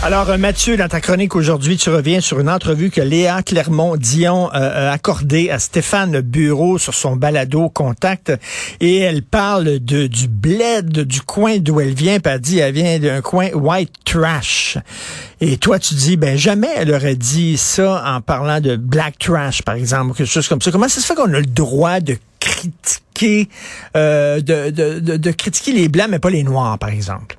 Alors, euh, Mathieu, dans ta chronique aujourd'hui, tu reviens sur une entrevue que Léa Clermont-Dion euh, a accordée à Stéphane Bureau sur son balado Contact. Et elle parle de, du bled du coin d'où elle vient. Puis elle dit, elle vient d'un coin white trash. Et toi, tu dis, ben jamais elle aurait dit ça en parlant de black trash, par exemple, ou quelque chose comme ça. Comment ça se fait qu'on a le droit de critiquer, euh, de, de, de critiquer les blancs, mais pas les noirs, par exemple?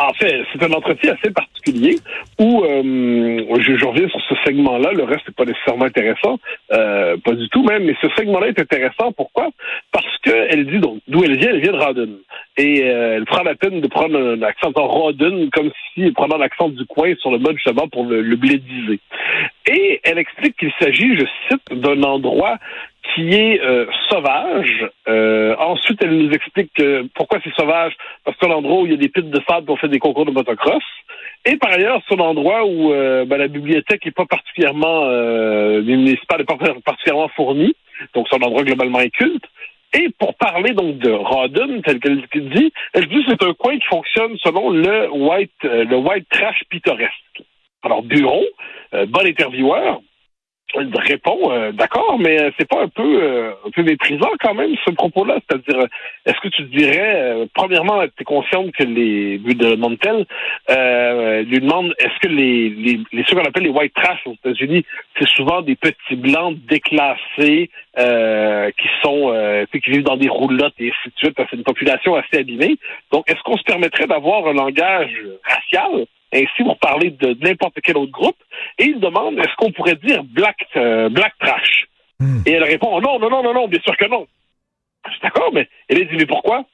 En fait, c'est un entretien assez particulier où euh, je, reviens sur ce segment-là. Le reste n'est pas nécessairement intéressant, euh, pas du tout même. Mais ce segment-là est intéressant. Pourquoi? Parce qu'elle dit donc d'où elle vient? Elle vient de Rawdon et euh, elle prend la peine de prendre un accent en Rawdon comme si elle l'accent du coin sur le mode justement pour le blédiser. Et elle explique qu'il s'agit, je cite, d'un endroit qui est euh, sauvage. Euh, ensuite, elle nous explique que, pourquoi c'est sauvage. Parce que c'est un endroit où il y a des pistes de sable pour faire des concours de motocross. Et par ailleurs, c'est un endroit où euh, ben, la bibliothèque n'est pas particulièrement euh, municipale, pas particulièrement fournie. Donc, c'est un endroit globalement inculte. Et pour parler donc de Rawdon, tel qu'elle dit, elle dit que c'est un coin qui fonctionne selon le white, le white trash pittoresque. Alors, Bureau, bon intervieweur, répond euh, d'accord, mais euh, c'est pas un peu euh, un peu méprisant quand même ce propos-là. C'est-à-dire, est-ce que tu dirais, premièrement, tu es consciente que les de Montel lui demande est-ce que les, les, les ceux qu'on appelle les white trash aux États-Unis, c'est souvent des petits blancs déclassés qui sont qui vivent dans des roulottes et ainsi de suite. C'est une population assez abîmée. Donc, est-ce qu'on se permettrait d'avoir un langage racial? Ainsi pour parler de, n'importe quel autre groupe, et il demande est-ce qu'on pourrait dire black euh, black trash? Hmm. Et elle répond oh non non non non non bien sûr que non. Je suis d'accord, mais elle dit mais pourquoi?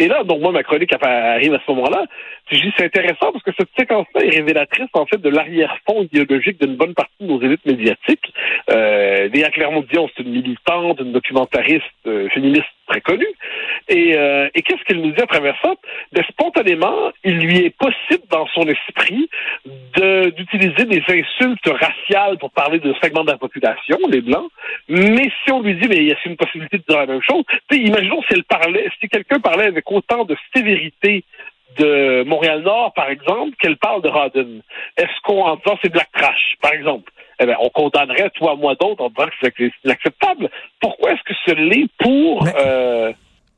Et là, donc moi, ma chronique arrive à ce moment-là. Je dis c'est intéressant parce que cette séquence-là est révélatrice en fait de l'arrière-fond idéologique d'une bonne partie de nos élites médiatiques. Euh, Léa Clermont-Dion, c'est une militante, une documentariste euh, féministe très connue. Et, euh, et qu'est-ce qu'elle nous dit à travers ça? De spontanément, il lui est possible dans son esprit d'utiliser des insultes raciales pour parler de segments de la population, les blancs. Mais si on lui dit, mais il y a une possibilité de dire la même chose, imaginons si elle parlait, si quelqu'un parlait avec autant de sévérité de Montréal-Nord, par exemple, qu'elle parle de Rodden. Est-ce qu'on, en disant c'est black trash, par exemple, eh bien, on condamnerait, toi, moi, d'autres, en disant que c'est inacceptable. Pourquoi est-ce que ce l'est pour... Euh,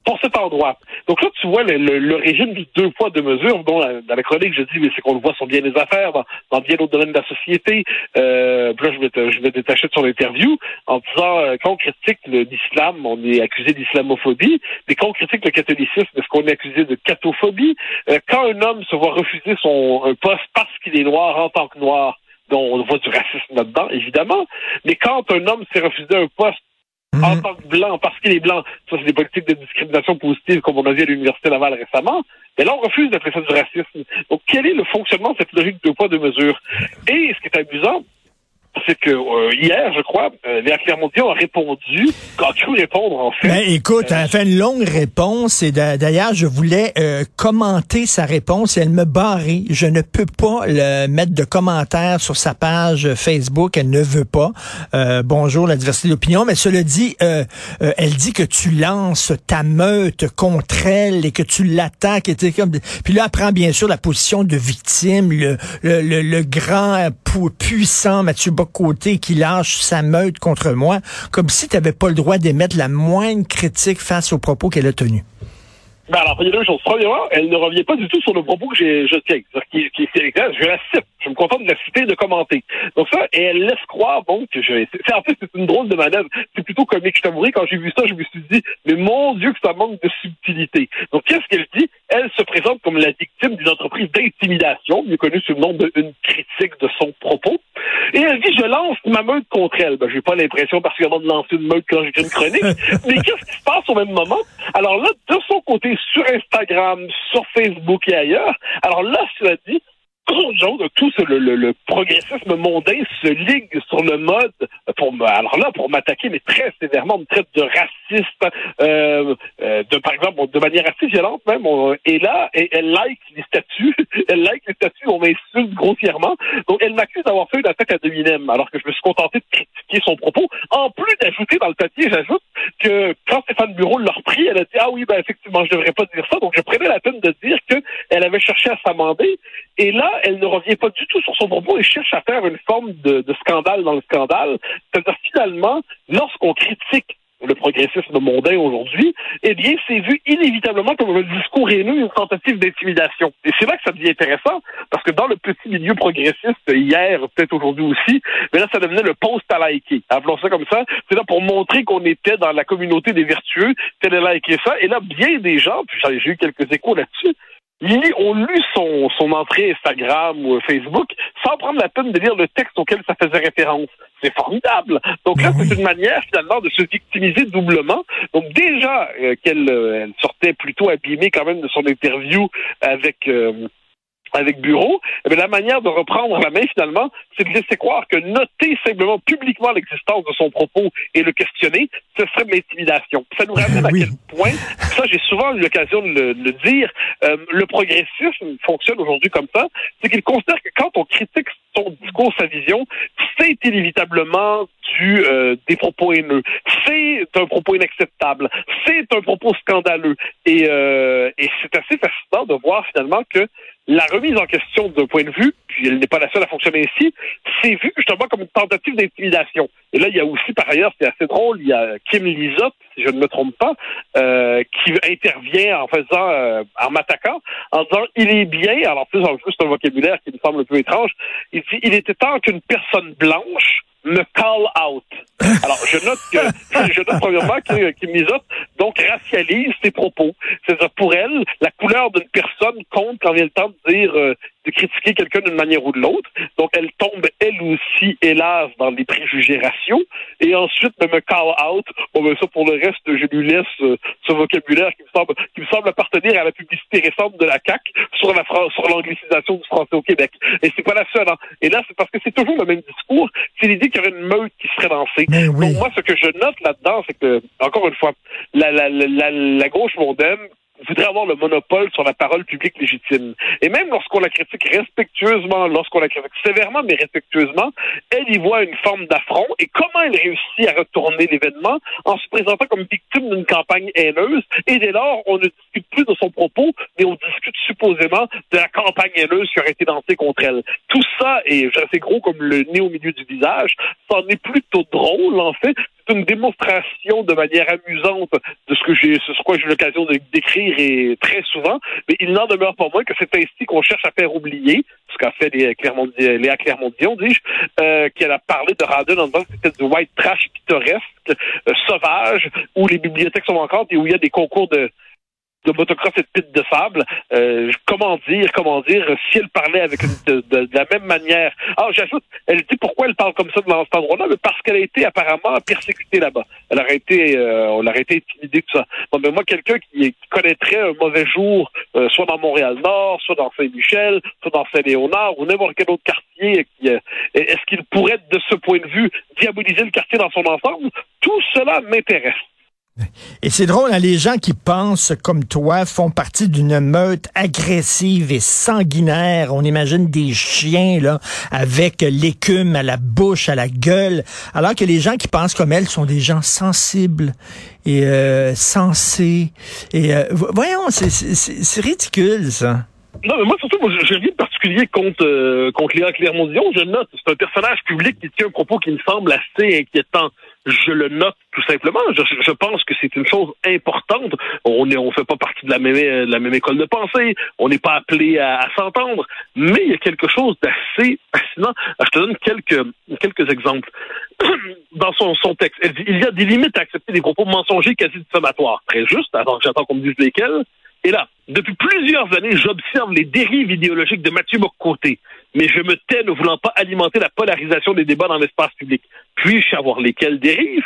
pour cet endroit. Donc là, tu vois le, le, régime du deux poids, deux mesures, dont dans la chronique, je dis, mais c'est qu'on le voit sur bien les affaires, dans, dans bien d'autres domaines de la société. Euh, là, je vais, je vais détacher de son interview en disant, euh, quand on critique l'islam, on est accusé d'islamophobie, mais quand on critique le catholicisme, est-ce qu'on est accusé de catophobie? Euh, quand un homme se voit refuser son un poste parce qu'il est noir en tant que noir, dont on voit du racisme là-dedans, évidemment, mais quand un homme s'est refusé un poste Mhm. en tant que blanc, parce qu'il est blanc. Ça, c'est des politiques de discrimination positive, comme on a vu à l'Université Laval récemment. Mais là, on refuse d'appeler ça du racisme. Donc, quel est le fonctionnement de cette logique de poids, de mesure? Et ce qui est amusant, c'est que euh, hier, je crois, euh, a répondu, a cru répondre en fait. Ben, écoute, elle a fait une longue réponse et d'ailleurs, je voulais euh, commenter sa réponse et elle me barrait. Je ne peux pas le mettre de commentaires sur sa page Facebook. Elle ne veut pas. Euh, bonjour, la diversité d'opinion. Mais cela dit, euh, elle dit que tu lances ta meute contre elle et que tu l'attaques. Et comme... Puis là, elle prend bien sûr la position de victime, le, le, le, grand puissant Mathieu côté qui lâche sa meute contre moi, comme si tu n'avais pas le droit d'émettre la moindre critique face aux propos qu'elle a tenus. Ben alors, il y a deux choses. Premièrement, elle ne revient pas du tout sur le propos que je tiens. Qui, qui, je la cite. Je me contente de la citer et de commenter. Donc ça, et elle laisse croire, bon, que je... En fait, c'est une drôle de manœuvre. C'est plutôt comique. Je t'avouerai, quand j'ai vu ça, je me suis dit, mais mon Dieu, que ça manque de subtilité. Donc, qu'est-ce qu'elle dit? Elle se présente comme la victime d'une entreprise d'intimidation, mieux connue sous le nom d'une critique de son propos. Et elle dit, je lance ma meute contre elle. Ben, j'ai pas l'impression particulièrement de lancer une meute quand j'écris une chronique. mais qu'est-ce qui se passe au même moment? Alors là, de son côté, sur Instagram, sur Facebook et ailleurs. Alors là, cela dit, tout ce, le, le, le, progressisme mondain se ligue sur le mode pour alors là pour m'attaquer mais très sévèrement me traite de raciste euh, euh, de par exemple de manière assez violente même et là elle like les statuts elle like les statuts on m'insulte grossièrement. Donc elle m'accuse d'avoir fait une attaque à Dominem alors que je me suis contenté de critiquer son propos en plus d'ajouter dans le papier j'ajoute que quand Stéphane Bureau l'a repris elle a dit ah oui ben effectivement je devrais pas dire ça donc je prenais la peine de dire que elle avait cherché à s'amender et là elle ne revient pas du tout sur son propos et cherche à faire une forme de, de scandale dans le scandale. C'est-à-dire, finalement, lorsqu'on critique le progressisme mondain aujourd'hui, eh bien, c'est vu inévitablement comme un discours haineux, une tentative d'intimidation. Et c'est là que ça devient intéressant, parce que dans le petit milieu progressiste, hier, peut-être aujourd'hui aussi, mais là, ça devenait le post à liker. Appelons ça comme ça. C'est là pour montrer qu'on était dans la communauté des vertueux, tel liker ça. Et là, bien des gens, puis j'ai eu quelques échos là-dessus, ils ont lu son, son entrée Instagram ou Facebook sans prendre la peine de lire le texte auquel ça faisait référence. C'est formidable. Donc là, ben c'est une manière finalement de se victimiser doublement. Donc déjà euh, qu'elle euh, elle sortait plutôt abîmée quand même de son interview avec euh, avec Bureau, eh la manière de reprendre la main finalement, c'est de laisser croire que noter simplement publiquement l'existence de son propos et le questionner, ce serait de l'intimidation. Ça nous ramène à quel point, ça j'ai souvent eu l'occasion de le, dire, euh, le progressisme fonctionne aujourd'hui comme ça, c'est qu'il considère que quand on critique son discours, sa vision, c'est inévitablement du euh, des propos haineux, c'est un propos inacceptable, c'est un propos scandaleux, et, euh, et c'est assez fascinant de voir finalement que la remise en question d'un point de vue, puis elle n'est pas la seule à fonctionner ainsi, c'est vu justement comme une tentative d'intimidation. Et là, il y a aussi, par ailleurs, c'est assez drôle, il y a Kim Lizotte, si je ne me trompe pas, euh, qui intervient en faisant, euh, en m'attaquant, en disant il est bien, alors plus en plus c'est un vocabulaire qui me semble un peu étrange, il dit il était temps qu'une personne blanche me call out. Alors, je note que, je note premièrement Kim Lizotte, donc, racialise ses propos. C'est-à-dire, pour elle, la couleur d'une personne compte quand vient le temps de dire, euh, de critiquer quelqu'un d'une manière ou de l'autre. Donc, elle tombe, aussi, hélas, dans les préjugés raciaux. Et ensuite, de me call out. Bon, ben, ça, pour le reste, je lui laisse euh, ce vocabulaire qui me semble, qui me semble appartenir à la publicité récente de la CAC sur la sur l'anglicisation du français au Québec. Et c'est pas la seule, hein. Et là, c'est parce que c'est toujours le même discours. C'est l'idée qu'il y aurait une meute qui serait lancée. Donc, moi, ce que je note là-dedans, c'est que, encore une fois, la, la, la, la gauche mondaine voudrait avoir le monopole sur la parole publique légitime. Et même lorsqu'on la critique respectueusement, lorsqu'on la critique sévèrement mais respectueusement, elle y voit une forme d'affront. Et comment elle réussit à retourner l'événement en se présentant comme victime d'une campagne haineuse? Et dès lors, on ne discute plus de son propos, mais on discute supposément de la campagne haineuse qui aurait été lancée contre elle. Tout ça est assez gros comme le nez au milieu du visage. Ça en est plutôt drôle, en fait une démonstration de manière amusante de ce que j'ai, ce quoi j'ai l'occasion décrire et très souvent, mais il n'en demeure pas moins que c'est ainsi qu'on cherche à faire oublier, ce qu'a fait Léa Clermont-Dion, dis-je, euh, qu'elle a parlé de Radon en disant que c'était du white trash pittoresque, euh, sauvage, où les bibliothèques sont encore et où il y a des concours de de motocross et de piste de sable. Euh, comment dire, comment dire, si elle parlait avec une, de, la même manière. Ah, j'ajoute, elle dit pourquoi elle parle comme ça dans cet endroit-là, mais parce qu'elle a été apparemment persécutée là-bas. Elle aurait été, euh, on aurait été intimidée tout ça. Mais moi, quelqu'un qui, connaîtrait un mauvais jour, euh, soit dans Montréal-Nord, soit dans Saint-Michel, soit dans Saint-Léonard, ou n'importe quel autre quartier, est-ce qu'il pourrait, de ce point de vue, diaboliser le quartier dans son ensemble? Tout cela m'intéresse. Et c'est drôle, hein, les gens qui pensent comme toi font partie d'une meute agressive et sanguinaire. On imagine des chiens là avec l'écume à la bouche, à la gueule, alors que les gens qui pensent comme elle sont des gens sensibles et euh, sensés. Et euh, voyons, c'est ridicule ça. Non, mais moi, surtout, j'ai rien de particulier contre, euh, contre Léa Clermont-Dion. Je note, c'est un personnage public qui tient un propos qui me semble assez inquiétant. Je le note tout simplement. Je, je pense que c'est une chose importante. On ne on fait pas partie de la même, de la même école de pensée. On n'est pas appelé à, à s'entendre. Mais il y a quelque chose d'assez fascinant. je te donne quelques, quelques exemples. Dans son, son texte, elle dit, il y a des limites à accepter des propos mensongers quasi diffamatoires. Très juste, avant que j'attends qu'on me dise lesquels. Et là, depuis plusieurs années, j'observe les dérives idéologiques de Mathieu Bocoté, mais je me tais ne voulant pas alimenter la polarisation des débats dans l'espace public. Puis-je savoir lesquelles dérives?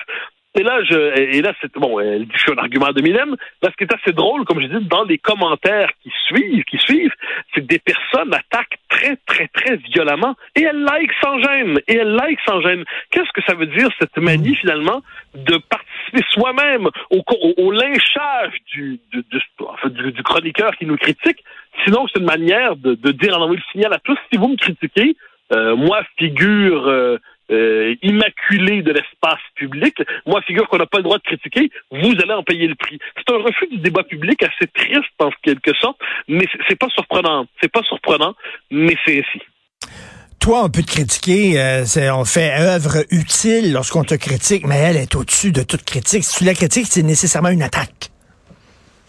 Et là, je, et là, c'est bon, elle dit un argument de Minem. Là, ce qui est assez drôle, comme je dis, dans les commentaires qui suivent, qui suivent, c'est que des personnes attaquent très, très, très violemment. Et elle like sans gêne. Et elle like sans gêne. Qu'est-ce que ça veut dire, cette manie, finalement, de participer soi-même au, au, au, lynchage du, du, du, du, chroniqueur qui nous critique? Sinon, c'est une manière de, de dire, envoyer le signal à tous, si vous me critiquez, euh, moi, figure... Euh, euh, immaculé de l'espace public. Moi, figure qu'on n'a pas le droit de critiquer, vous allez en payer le prix. C'est un refus du débat public assez triste en quelque sorte, mais c'est pas surprenant. C'est pas surprenant, mais c'est ainsi. Toi, on peut te critiquer, euh, on fait œuvre utile lorsqu'on te critique, mais elle est au-dessus de toute critique. Si tu la critiques, c'est nécessairement une attaque.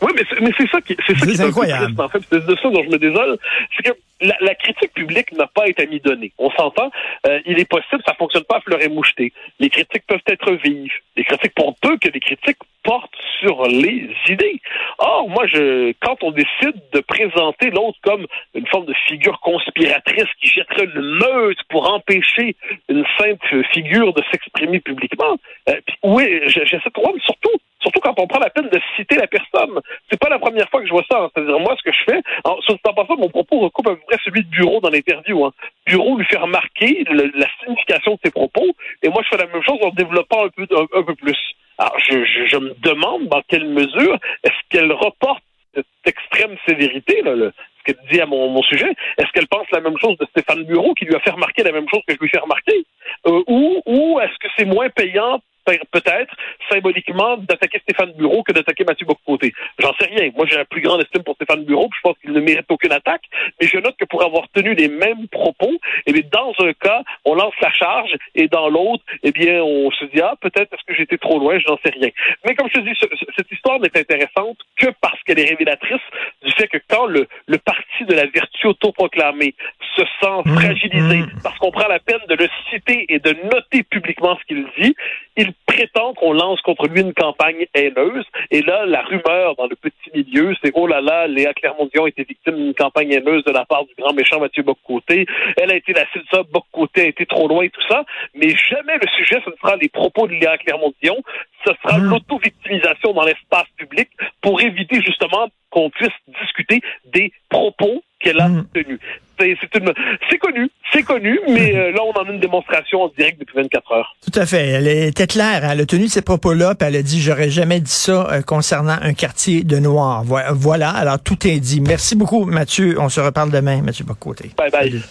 Oui, mais c'est, mais c'est ça qui, c'est ça qui est incroyable. en fait. C'est de ça dont je me désole. C'est que la, la critique publique n'a pas été mi-donnée. On s'entend. Euh, il est possible, ça fonctionne pas à fleur et moucheté. Les critiques peuvent être vives. Les critiques, pour peu que les critiques portent sur les idées. Or, moi, je, quand on décide de présenter l'autre comme une forme de figure conspiratrice qui jetterait le meute pour empêcher une simple figure de s'exprimer publiquement, euh, oui, j'ai cette problème, surtout Surtout quand on prend la peine de citer la personne. C'est pas la première fois que je vois ça. Hein. C'est-à-dire, moi, ce que je fais, en, passant, mon propos recoupe à peu près celui de Bureau dans l'interview. Hein. Bureau lui fait remarquer la signification de ses propos, et moi, je fais la même chose en développant un peu, plus. Alors, je, me demande dans quelle mesure est-ce qu'elle reporte cette extrême sévérité, ce qu'elle dit à mon, sujet, est-ce qu'elle pense la même chose de Stéphane Bureau, qui lui a fait remarquer la même chose que je lui fais remarquer? Euh, ou est-ce que c'est moins payant peut-être symboliquement d'attaquer Stéphane Bureau que d'attaquer Mathieu Boccoté. J'en sais rien. Moi, j'ai la plus grande estime pour Stéphane Bureau, puis je pense qu'il ne mérite aucune attaque, mais je note que pour avoir tenu les mêmes propos, eh bien, dans un cas, on lance la charge, et dans l'autre, eh bien, on se dit, ah, peut-être est-ce que j'étais trop loin, je n'en sais rien. Mais comme je te dis, cette histoire n'est intéressante que parce qu'elle est révélatrice du fait que quand le, le parti de la vertu autoproclamée se sent mmh, fragilisé mmh. parce qu'on prend la peine de le citer et de noter publiquement ce qu'il dit, il prétend qu'on lance contre lui une campagne haineuse. Et là, la rumeur dans le petit milieu, c'est oh là là, Léa Clermont-Dion était victime d'une campagne haineuse de la part du grand méchant Mathieu Boccoté. Elle a été la cible ça, Boccoté a été trop loin et tout ça. Mais jamais le sujet, ce ne sera les propos de Léa Clermont-Dion, ce sera mmh. l'auto-victimisation dans l'espace public pour éviter justement qu'on puisse discuter des propos qu'elle a mmh. tenus. C'est connu, c'est connu, mais euh, là, on en a une démonstration en direct depuis 24 heures. Tout à fait. Elle était claire. Elle a tenu ces propos-là, puis elle a dit, j'aurais jamais dit ça euh, concernant un quartier de Noirs. Voilà. Alors, tout est dit. Merci beaucoup, Mathieu. On se reparle demain, Mathieu Bocoté. Bye bye.